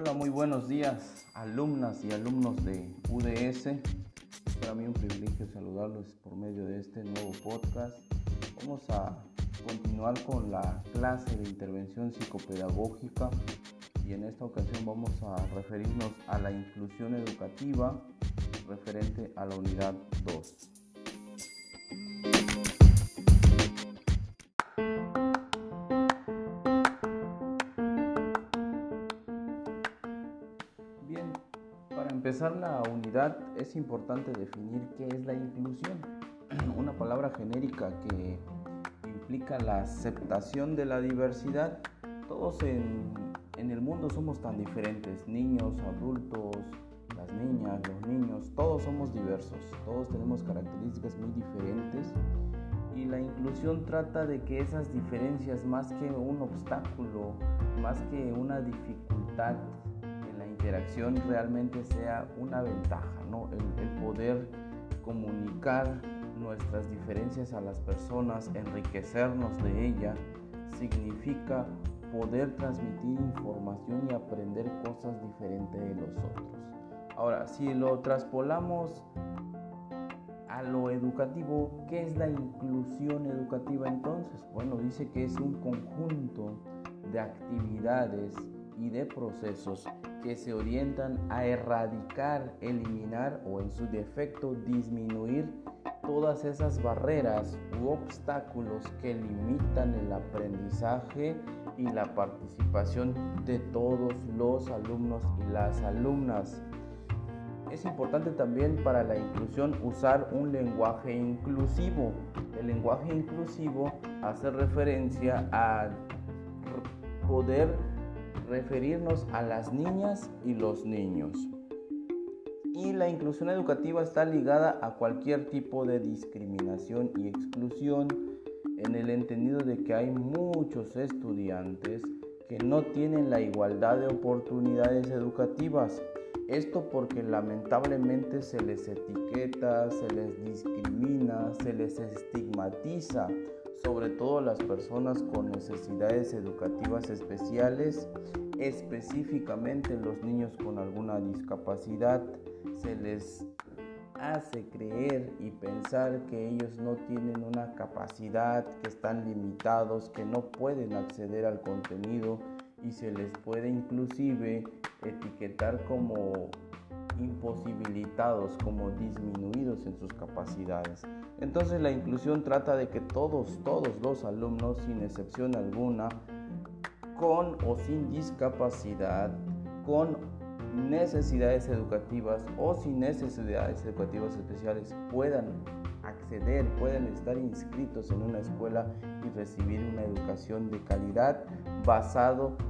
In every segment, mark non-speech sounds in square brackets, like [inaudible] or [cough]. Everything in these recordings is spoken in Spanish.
Hola, muy buenos días, alumnas y alumnos de UDS. Es para mí un privilegio saludarlos por medio de este nuevo podcast. Vamos a continuar con la clase de intervención psicopedagógica y en esta ocasión vamos a referirnos a la inclusión educativa referente a la unidad 2. Empezar la unidad es importante definir qué es la inclusión, [clears throat] una palabra genérica que implica la aceptación de la diversidad. Todos en, en el mundo somos tan diferentes, niños, adultos, las niñas, los niños, todos somos diversos, todos tenemos características muy diferentes y la inclusión trata de que esas diferencias más que un obstáculo, más que una dificultad, interacción realmente sea una ventaja, ¿no? el, poder comunicar nuestras diferencias a las personas, enriquecernos de ella, significa poder transmitir información y aprender cosas diferentes de los otros. Ahora, si lo traspolamos a lo educativo, ¿qué es la inclusión educativa entonces? Bueno, dice que es un conjunto de actividades y de procesos que se orientan a erradicar, eliminar o en su defecto disminuir todas esas barreras u obstáculos que limitan el aprendizaje y la participación de todos los alumnos y las alumnas. Es importante también para la inclusión usar un lenguaje inclusivo. El lenguaje inclusivo hace referencia a poder referirnos a las niñas y los niños. Y la inclusión educativa está ligada a cualquier tipo de discriminación y exclusión en el entendido de que hay muchos estudiantes que no tienen la igualdad de oportunidades educativas. Esto porque lamentablemente se les etiqueta, se les discrimina, se les estigmatiza sobre todo las personas con necesidades educativas especiales, específicamente los niños con alguna discapacidad, se les hace creer y pensar que ellos no tienen una capacidad, que están limitados, que no pueden acceder al contenido y se les puede inclusive etiquetar como imposibilitados, como disminuidos en sus capacidades. Entonces la inclusión trata de que todos, todos los alumnos, sin excepción alguna, con o sin discapacidad, con necesidades educativas o sin necesidades educativas especiales puedan acceder, puedan estar inscritos en una escuela y recibir una educación de calidad basado en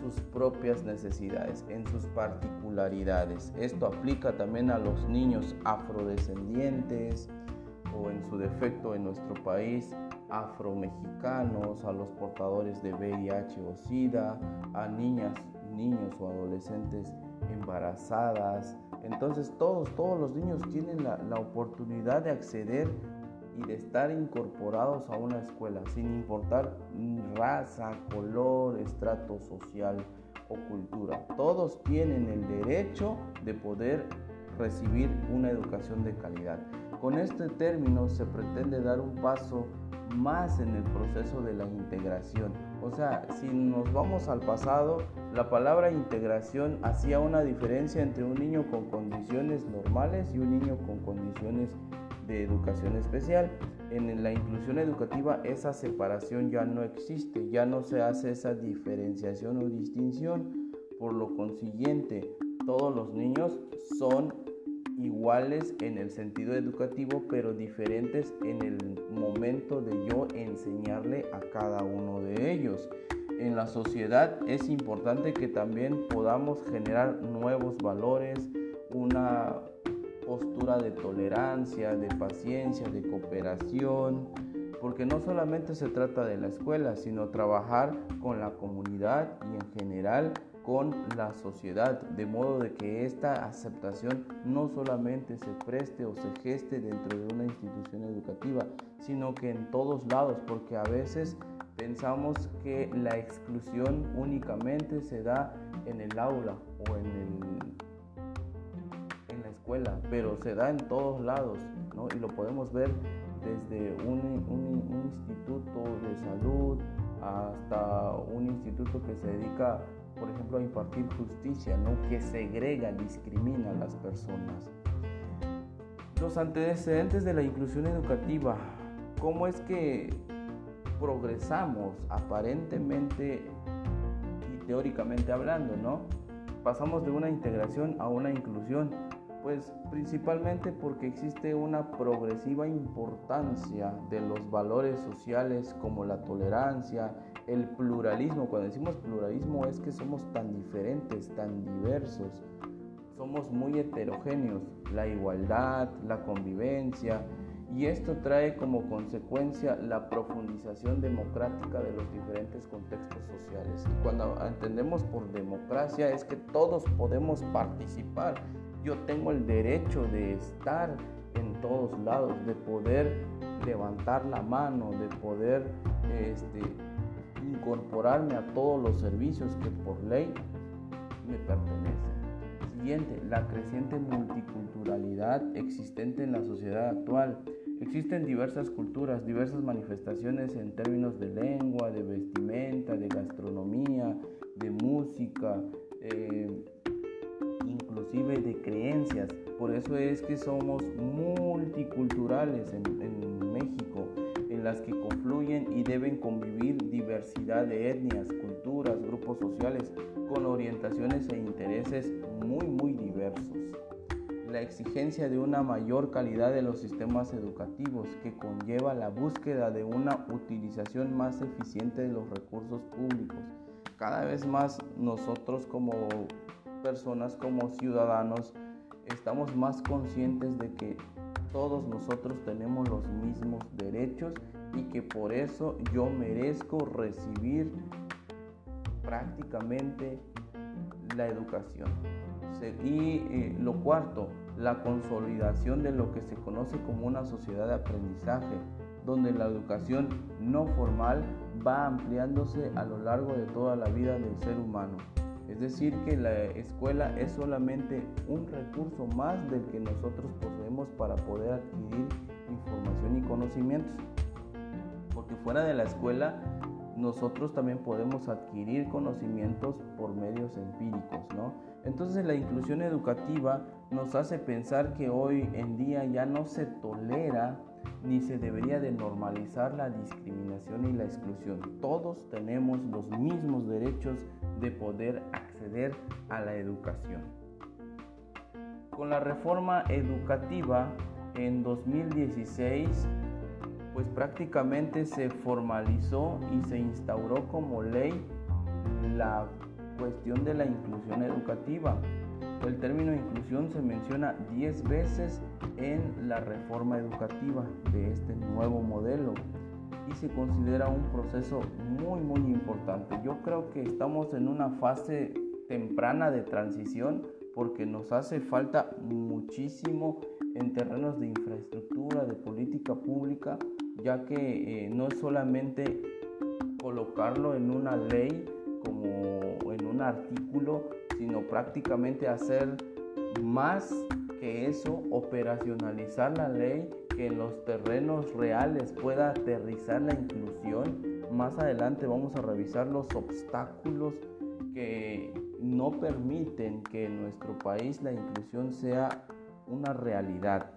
sus propias necesidades, en sus particularidades. Esto aplica también a los niños afrodescendientes o en su defecto en nuestro país afromexicanos, a los portadores de VIH o SIDA, a niñas, niños o adolescentes embarazadas. Entonces todos, todos los niños tienen la, la oportunidad de acceder y de estar incorporados a una escuela, sin importar raza, color, estrato social o cultura. Todos tienen el derecho de poder recibir una educación de calidad. Con este término se pretende dar un paso más en el proceso de la integración. O sea, si nos vamos al pasado, la palabra integración hacía una diferencia entre un niño con condiciones normales y un niño con condiciones de educación especial. En la inclusión educativa esa separación ya no existe, ya no se hace esa diferenciación o distinción. Por lo consiguiente, todos los niños son iguales en el sentido educativo, pero diferentes en el momento de yo enseñarle a cada uno de ellos. En la sociedad es importante que también podamos generar nuevos valores, una postura de tolerancia, de paciencia, de cooperación, porque no solamente se trata de la escuela, sino trabajar con la comunidad y en general con la sociedad, de modo de que esta aceptación no solamente se preste o se geste dentro de una institución educativa, sino que en todos lados, porque a veces pensamos que la exclusión únicamente se da en el aula o en, la pero se da en todos lados ¿no? y lo podemos ver desde un, un, instituto de salud hasta un instituto que se dedica, por ejemplo, a impartir justicia, ¿no? que segrega, discrimina a las personas. Los antecedentes de la inclusión educativa, ¿cómo es que progresamos aparentemente y teóricamente hablando, ¿no? Pasamos de una integración a una inclusión pues principalmente porque existe una progresiva importancia de los valores sociales como la tolerancia, el pluralismo. Cuando decimos pluralismo es que somos tan diferentes, tan diversos, somos muy heterogéneos. La igualdad, la convivencia, y esto trae como consecuencia la profundización democrática de los diferentes contextos sociales. Y cuando entendemos por democracia es que todos podemos participar yo tengo el derecho de estar en todos lados, de poder levantar la mano, de poder este, incorporarme a todos los servicios que por ley me pertenecen. Siguiente, la creciente multiculturalidad existente en la sociedad actual. Existen diversas culturas, diversas manifestaciones en términos de lengua, de vestimenta, de gastronomía, de música, eh, inclusive de creencias. Por eso es que somos multiculturales en, México, en las que confluyen y deben convivir diversidad de etnias, culturas, grupos sociales, con orientaciones e intereses muy, muy diversos. La exigencia de una mayor calidad de los sistemas educativos que conlleva la búsqueda de una utilización más eficiente de los recursos públicos. Cada vez más nosotros como personas, como ciudadanos, estamos más conscientes de que todos nosotros tenemos los mismos derechos y que por eso yo merezco recibir prácticamente la educación. Y eh, lo cuarto, la consolidación de lo que se conoce como una sociedad de aprendizaje, donde la educación no formal va ampliándose a lo largo de toda la vida del ser humano. Es decir, que la escuela es solamente un recurso más del que nosotros poseemos para poder adquirir información y conocimientos. Porque fuera de la escuela nosotros también podemos adquirir conocimientos por medios empíricos, ¿no? Entonces la inclusión educativa nos hace pensar que hoy en día ya no se tolera ni se debería de normalizar la discriminación y la exclusión. Todos tenemos los mismos derechos de poder acceder a la educación. Con la reforma educativa en 2016, pues prácticamente se formalizó y se instauró como ley la cuestión de la inclusión educativa. El término inclusión se menciona 10 veces en la reforma educativa de este nuevo modelo y se considera un proceso muy muy importante. Yo creo que estamos en una fase temprana de transición porque nos hace falta muchísimo en terrenos de infraestructura, de política pública, ya que eh, no es solamente colocarlo en una ley como en un artículo, sino prácticamente hacer más que eso, operacionalizar la ley que en los terrenos reales pueda aterrizar la inclusión. Más adelante vamos a revisar los obstáculos que no permiten que en nuestro país la inclusión sea una realidad.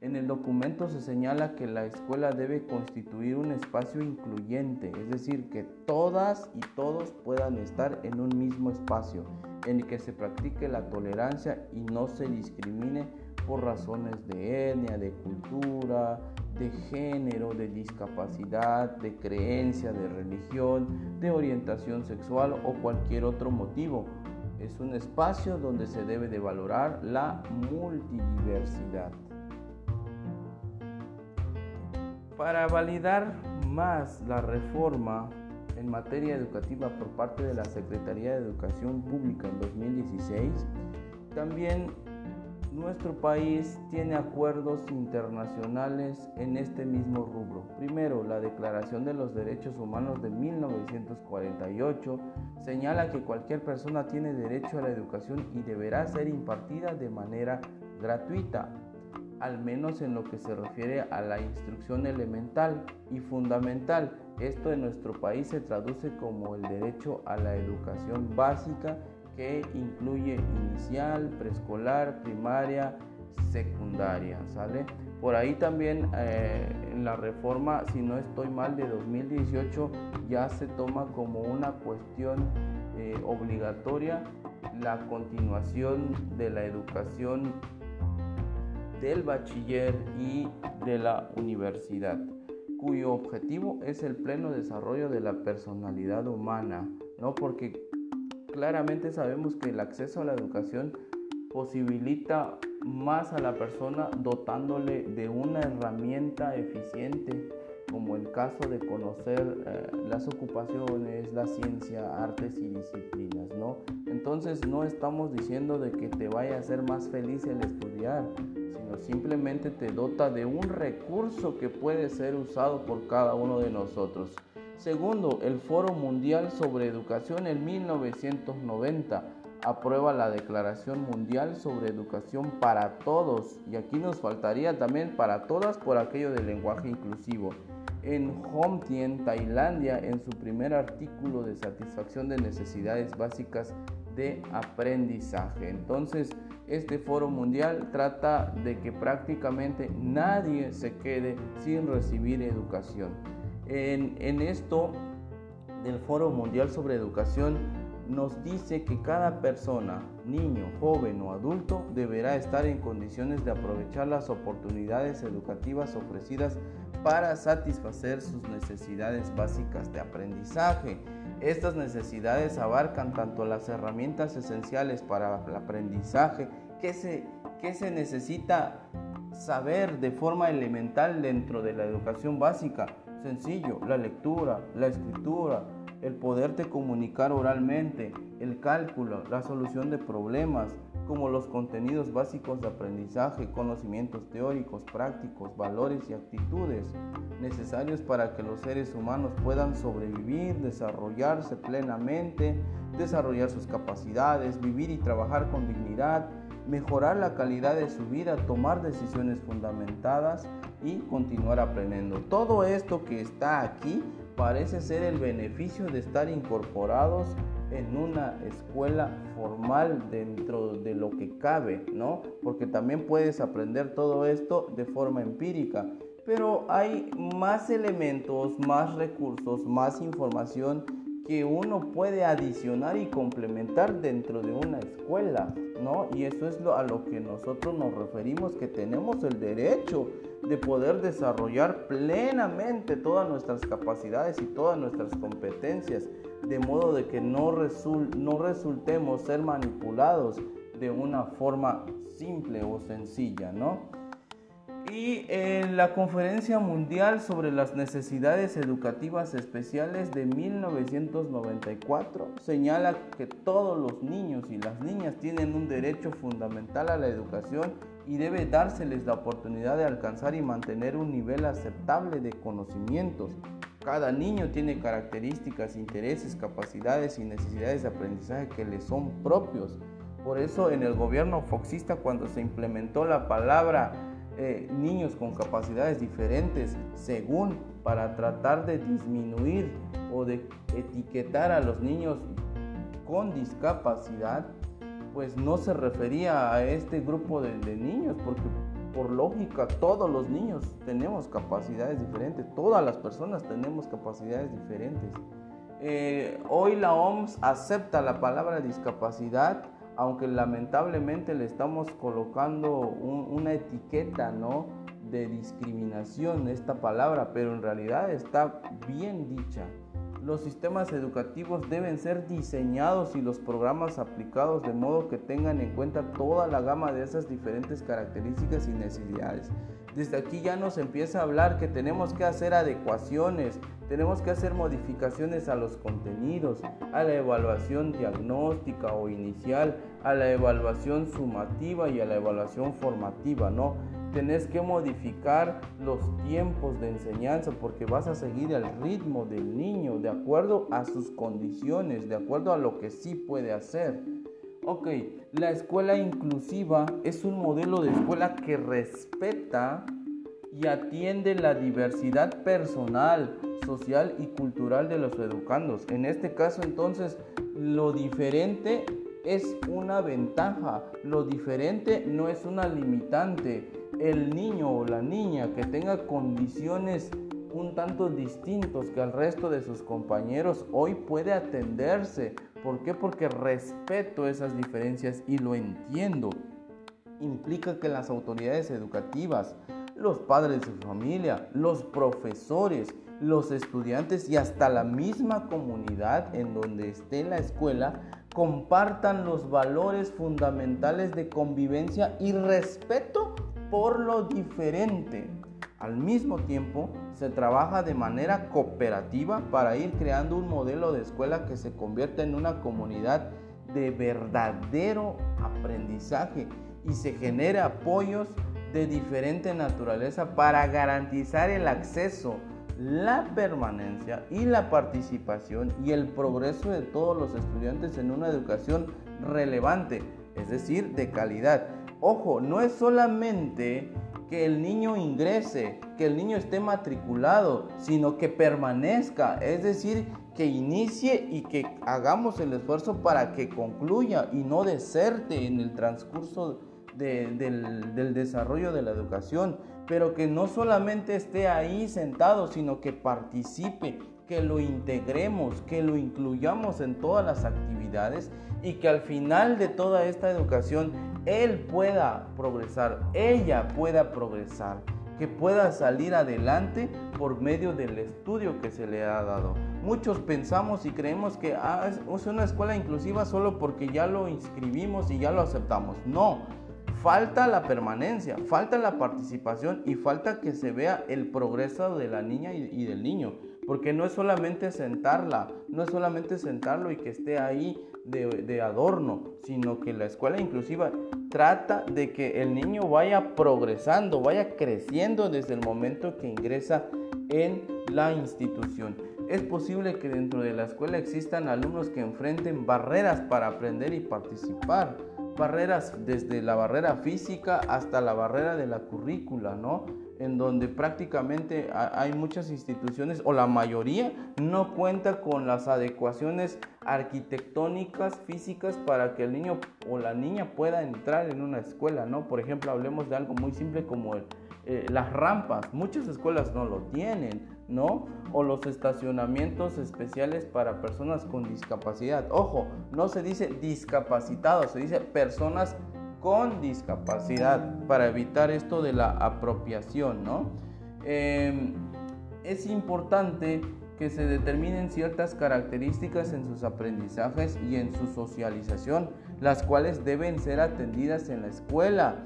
En el documento se señala que la escuela debe constituir un espacio incluyente, es decir, que todas y todos puedan estar en un mismo espacio, en el que se practique la tolerancia y no se discrimine por razones de etnia, de cultura, de género, de discapacidad, de creencia, de religión, de orientación sexual o cualquier otro motivo. Es un espacio donde se debe de valorar la multidiversidad. Para validar más la reforma en materia educativa por parte de la Secretaría de Educación Pública en 2016, también nuestro país tiene acuerdos internacionales en este mismo rubro. Primero, la Declaración de los Derechos Humanos de 1948 señala que cualquier persona tiene derecho a la educación y deberá ser impartida de manera gratuita, al menos en lo que se refiere a la instrucción elemental y fundamental. Esto en nuestro país se traduce como el derecho a la educación básica que incluye inicial, preescolar, primaria, secundaria, ¿sale? Por ahí también eh, en la reforma, si no estoy mal, de 2018 ya se toma como una cuestión eh, obligatoria la continuación de la educación del bachiller y de la universidad, cuyo objetivo es el pleno desarrollo de la personalidad humana, ¿no? Porque claramente sabemos que el acceso a la educación posibilita más a la persona dotándole de una herramienta eficiente como el caso de conocer eh, las ocupaciones, la ciencia, artes y disciplinas, ¿no? Entonces no estamos diciendo de que te vaya a hacer más feliz el estudiar, sino simplemente te dota de un recurso que puede ser usado por cada uno de nosotros. Segundo, el Foro Mundial sobre Educación en 1990 aprueba la Declaración Mundial sobre Educación para Todos y aquí nos faltaría también para todas por aquello del lenguaje inclusivo. En Homtien, Tailandia, en su primer artículo de satisfacción de necesidades básicas de aprendizaje. Entonces, este foro mundial trata de que prácticamente nadie se quede sin recibir educación. En, esto del Foro Mundial sobre Educación nos dice que cada persona, niño, joven o adulto, deberá estar en condiciones de aprovechar las oportunidades educativas ofrecidas para satisfacer sus necesidades básicas de aprendizaje. Estas necesidades abarcan tanto las herramientas esenciales para el aprendizaje que se, que se necesita saber de forma elemental dentro de la educación básica, sencillo, la lectura, la escritura, el poderte comunicar oralmente, el cálculo, la solución de problemas, como los contenidos básicos de aprendizaje, conocimientos teóricos, prácticos, valores y actitudes necesarios para que los seres humanos puedan sobrevivir, desarrollarse plenamente, desarrollar sus capacidades, vivir y trabajar con dignidad, mejorar la calidad de su vida, tomar decisiones fundamentadas y continuar aprendiendo. Todo esto que está aquí parece ser el beneficio de estar incorporados en una escuela formal dentro de lo que cabe, ¿no? Porque también puedes aprender todo esto de forma empírica, pero hay más elementos, más recursos, más información que uno puede adicionar y complementar dentro de una escuela, ¿no? Y eso es lo, a lo que nosotros nos referimos, que tenemos el derecho de poder desarrollar plenamente todas nuestras capacidades y todas nuestras competencias, de modo de que no, no resultemos ser manipulados de una forma simple o sencilla, ¿no? Y en la Conferencia Mundial sobre las Necesidades Educativas Especiales de 1994 señala que todos los niños y las niñas tienen un derecho fundamental a la educación y debe dárseles la oportunidad de alcanzar y mantener un nivel aceptable de conocimientos. Cada niño tiene características, intereses, capacidades y necesidades de aprendizaje que le son propios. Por eso en el gobierno foxista cuando se implementó la palabra eh, niños con capacidades diferentes según para tratar de disminuir o de etiquetar a los niños con discapacidad, pues no se refería a este grupo de, niños, porque por lógica todos los niños tenemos capacidades diferentes, todas las personas tenemos capacidades diferentes. Eh, hoy la OMS acepta la palabra discapacidad aunque lamentablemente le estamos colocando una etiqueta, ¿no? De discriminación esta palabra, pero en realidad está bien dicha. Los sistemas educativos deben ser diseñados y los programas aplicados de modo que tengan en cuenta toda la gama de esas diferentes características y necesidades Desde aquí ya nos empieza a hablar que tenemos que hacer adecuaciones, tenemos que hacer modificaciones a los contenidos, a la evaluación diagnóstica o inicial, a la evaluación sumativa y a la evaluación formativa, ¿no? Tenés que modificar los tiempos de enseñanza porque vas a seguir el ritmo del niño de acuerdo a sus condiciones, de acuerdo a lo que sí puede hacer. Ok, la escuela inclusiva es un modelo de escuela que respeta y atiende la diversidad personal, social y cultural de los educandos. En este caso entonces lo diferente es una ventaja, lo diferente no es una limitante el niño o la niña que tenga condiciones un tanto distintos que al resto de sus compañeros hoy puede atenderse. ¿Por qué? Porque respeto esas diferencias y lo entiendo. Implica que las autoridades educativas, los padres de familia, los profesores, los estudiantes y hasta la misma comunidad en donde esté la escuela compartan los valores fundamentales de convivencia y respeto por lo diferente. Al mismo tiempo, se trabaja de manera cooperativa para ir creando un modelo de escuela que se convierta en una comunidad de verdadero aprendizaje y se genere apoyos de diferente naturaleza para garantizar el acceso, la permanencia y la participación y el progreso de todos los estudiantes en una educación relevante, es decir, de calidad. Ojo, no es solamente que el niño ingrese, que el niño esté matriculado, sino que permanezca, es decir, que inicie y que hagamos el esfuerzo para que concluya y no deserte en el transcurso del, desarrollo de la educación, pero que no solamente esté ahí sentado, sino que participe, que lo integremos, que lo incluyamos en todas las actividades y que al final de toda esta educación él pueda progresar, ella pueda progresar, que pueda salir adelante por medio del estudio que se le ha dado. Muchos pensamos y creemos que ah, es una escuela inclusiva solo porque ya lo inscribimos y ya lo aceptamos. No, falta la permanencia, falta la participación y falta que se vea el progreso de la niña y, del niño. Porque no es solamente sentarla, no es solamente sentarlo y que esté ahí de, adorno, sino que la escuela inclusiva trata de que el niño vaya progresando, vaya creciendo desde el momento que ingresa en la institución. Es posible que dentro de la escuela existan alumnos que enfrenten barreras para aprender y participar, barreras desde la barrera física hasta la barrera de la currícula, ¿no? en donde prácticamente hay muchas instituciones o la mayoría no cuenta con las adecuaciones arquitectónicas, físicas para que el niño o la niña pueda entrar en una escuela, ¿no? Por ejemplo, hablemos de algo muy simple como eh, las rampas. Muchas escuelas no lo tienen, ¿no? O los estacionamientos especiales para personas con discapacidad. Ojo, no se dice discapacitados, se dice personas con discapacidad para evitar esto de la apropiación, ¿no? Em, es importante que se determinen ciertas características en sus aprendizajes y en su socialización, las cuales deben ser atendidas en la escuela.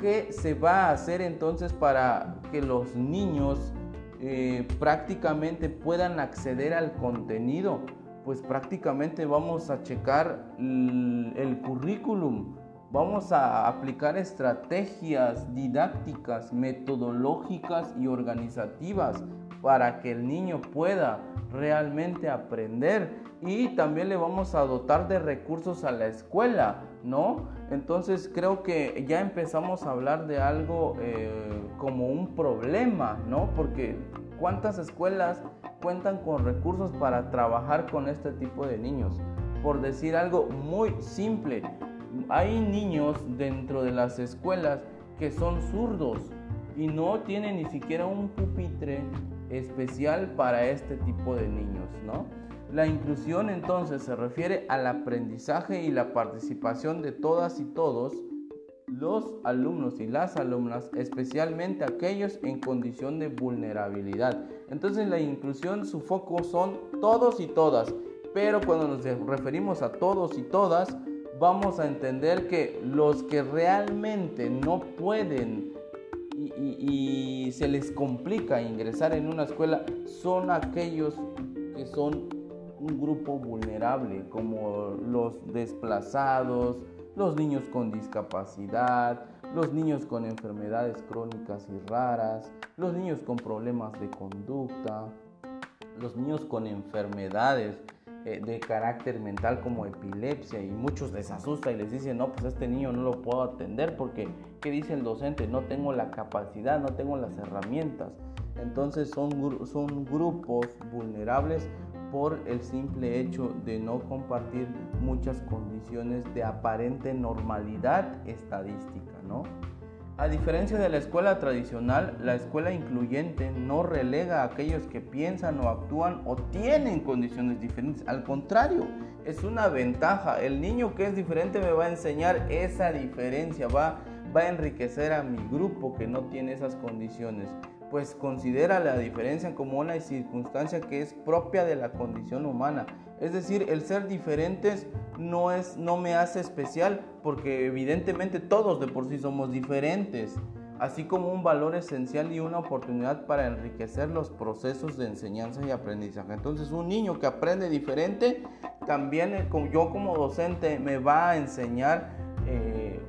¿Qué se va a hacer entonces para que los niños eh, prácticamente puedan acceder al contenido? Pues prácticamente vamos a checar el currículum, Vamos a aplicar estrategias didácticas, metodológicas y organizativas para que el niño pueda realmente aprender y también le vamos a dotar de recursos a la escuela, ¿no? Entonces creo que ya empezamos a hablar de algo eh, como un problema, ¿no? Porque ¿cuántas escuelas cuentan con recursos para trabajar con este tipo de niños? Por decir algo muy simple, hay niños dentro de las escuelas que son zurdos y no tienen ni siquiera un pupitre especial para este tipo de niños, ¿no? La inclusión entonces se refiere al aprendizaje y la participación de todas y todos los alumnos y las alumnas, especialmente aquellos en condición de vulnerabilidad. Entonces la inclusión, su foco son todos y todas, pero cuando nos referimos a todos y todas, vamos a entender que los que realmente no pueden y, se les complica ingresar en una escuela son aquellos que son un grupo vulnerable, como los desplazados, los niños con discapacidad, los niños con enfermedades crónicas y raras, los niños con problemas de conducta, los niños con enfermedades eh, de carácter mental como epilepsia y muchos les asusta y les dicen, no, pues este niño no lo puedo atender porque, ¿qué dice el docente? No tengo la capacidad, no tengo las herramientas. Entonces son, son grupos vulnerables por el simple hecho de no compartir muchas condiciones de aparente normalidad estadística, ¿no? A diferencia de la escuela tradicional, la escuela incluyente no relega a aquellos que piensan o actúan o tienen condiciones diferentes. Al contrario, es una ventaja. El niño que es diferente me va a enseñar esa diferencia, va, va a enriquecer a mi grupo que no tiene esas condiciones pues considera la diferencia como una circunstancia que es propia de la condición humana. Es decir, el ser diferentes no, es, no me hace especial porque evidentemente todos de por sí somos diferentes, así como un valor esencial y una oportunidad para enriquecer los procesos de enseñanza y aprendizaje. Entonces un niño que aprende diferente, también yo como docente me va a enseñar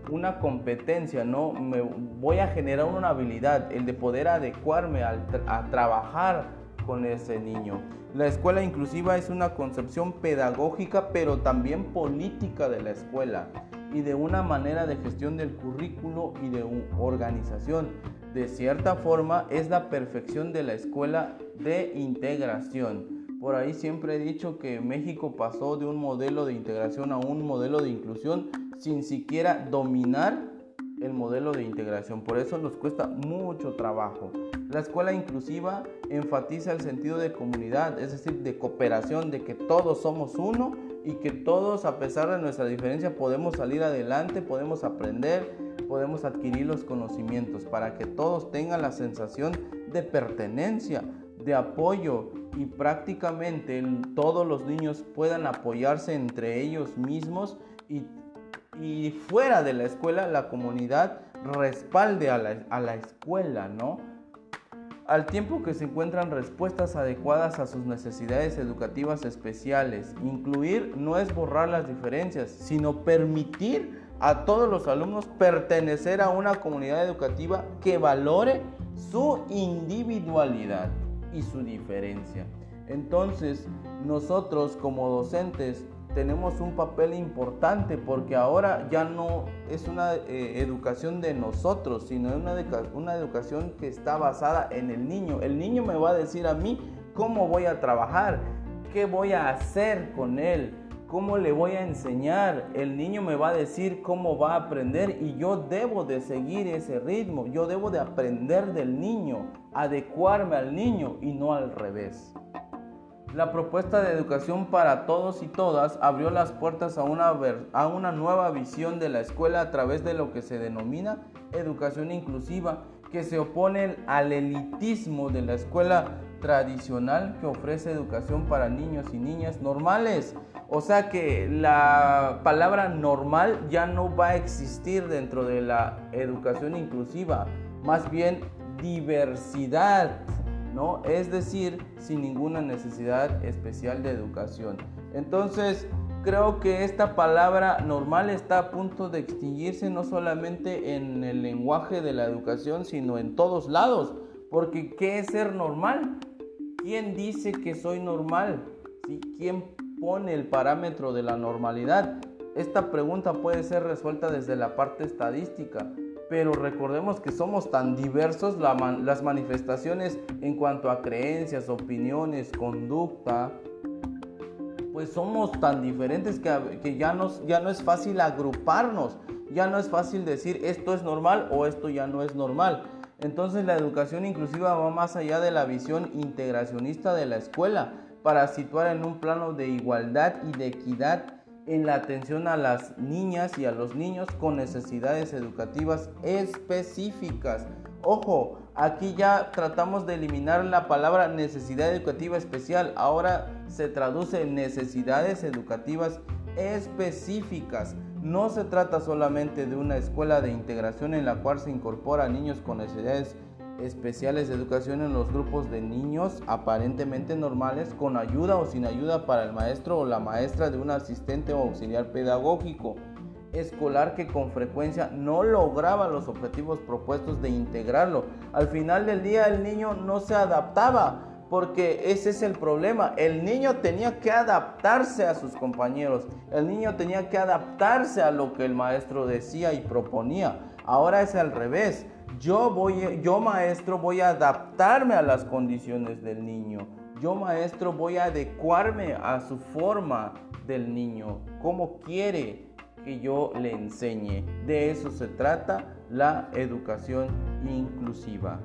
una competencia, ¿no? Me voy a generar una habilidad, el de poder adecuarme a trabajar con ese niño. La escuela inclusiva es una concepción pedagógica, pero también política de la escuela y de una manera de gestión del currículo y de organización. De cierta forma, es la perfección de la escuela de integración. Por ahí siempre he dicho que México pasó de un modelo de integración a un modelo de inclusión sin siquiera dominar el modelo de integración. Por eso nos cuesta mucho trabajo. La escuela inclusiva enfatiza el sentido de comunidad, es decir, de cooperación, de que todos somos uno y que todos, a pesar de nuestra diferencia, podemos salir adelante, podemos aprender, podemos adquirir los conocimientos para que todos tengan la sensación de pertenencia, de apoyo y prácticamente todos los niños puedan apoyarse entre ellos mismos y y fuera de la escuela la comunidad respalde a la, escuela, ¿no? Al tiempo que se encuentran respuestas adecuadas a sus necesidades educativas especiales. Incluir no es borrar las diferencias, sino permitir a todos los alumnos pertenecer a una comunidad educativa que valore su individualidad y su diferencia. Entonces, nosotros como docentes tenemos un papel importante porque ahora ya no es una eh, educación de nosotros, sino una, una educación que está basada en el niño. El niño me va a decir a mí cómo voy a trabajar, qué voy a hacer con él, cómo le voy a enseñar. El niño me va a decir cómo va a aprender y yo debo de seguir ese ritmo. Yo debo de aprender del niño, adecuarme al niño y no al revés. La propuesta de educación para todos y todas abrió las puertas a una, a una nueva visión de la escuela a través de lo que se denomina educación inclusiva, que se opone al elitismo de la escuela tradicional que ofrece educación para niños y niñas normales. O sea que la palabra normal ya no va a existir dentro de la educación inclusiva, más bien diversidad ¿no? Es decir, sin ninguna necesidad especial de educación. Entonces, creo que esta palabra normal está a punto de extinguirse no solamente en el lenguaje de la educación, sino en todos lados. Porque ¿qué es ser normal? ¿Quién dice que soy normal? ¿Quién pone el parámetro de la normalidad? Esta pregunta puede ser resuelta desde la parte estadística pero recordemos que somos tan diversos las manifestaciones en cuanto a creencias, opiniones, conducta, pues somos tan diferentes que, ya, ya no es fácil agruparnos, ya no es fácil decir esto es normal o esto ya no es normal. Entonces la educación inclusiva va más allá de la visión integracionista de la escuela para situar en un plano de igualdad y de equidad en la atención a las niñas y a los niños con necesidades educativas específicas. Ojo, aquí ya tratamos de eliminar la palabra necesidad educativa especial. Ahora se traduce en necesidades educativas específicas. No se trata solamente de una escuela de integración en la cual se incorporan niños con necesidades especiales de educación en los grupos de niños aparentemente normales con ayuda o sin ayuda para el maestro o la maestra de un asistente o auxiliar pedagógico escolar que con frecuencia no lograba los objetivos propuestos de integrarlo. Al final del día el niño no se adaptaba porque ese es el problema. El niño tenía que adaptarse a sus compañeros. El niño tenía que adaptarse a lo que el maestro decía y proponía. Ahora es al revés. Yo voy yo maestro voy a adaptarme a las condiciones del niño. Yo maestro voy a adecuarme a su forma del niño, como quiere que yo le enseñe. De eso se trata la educación inclusiva.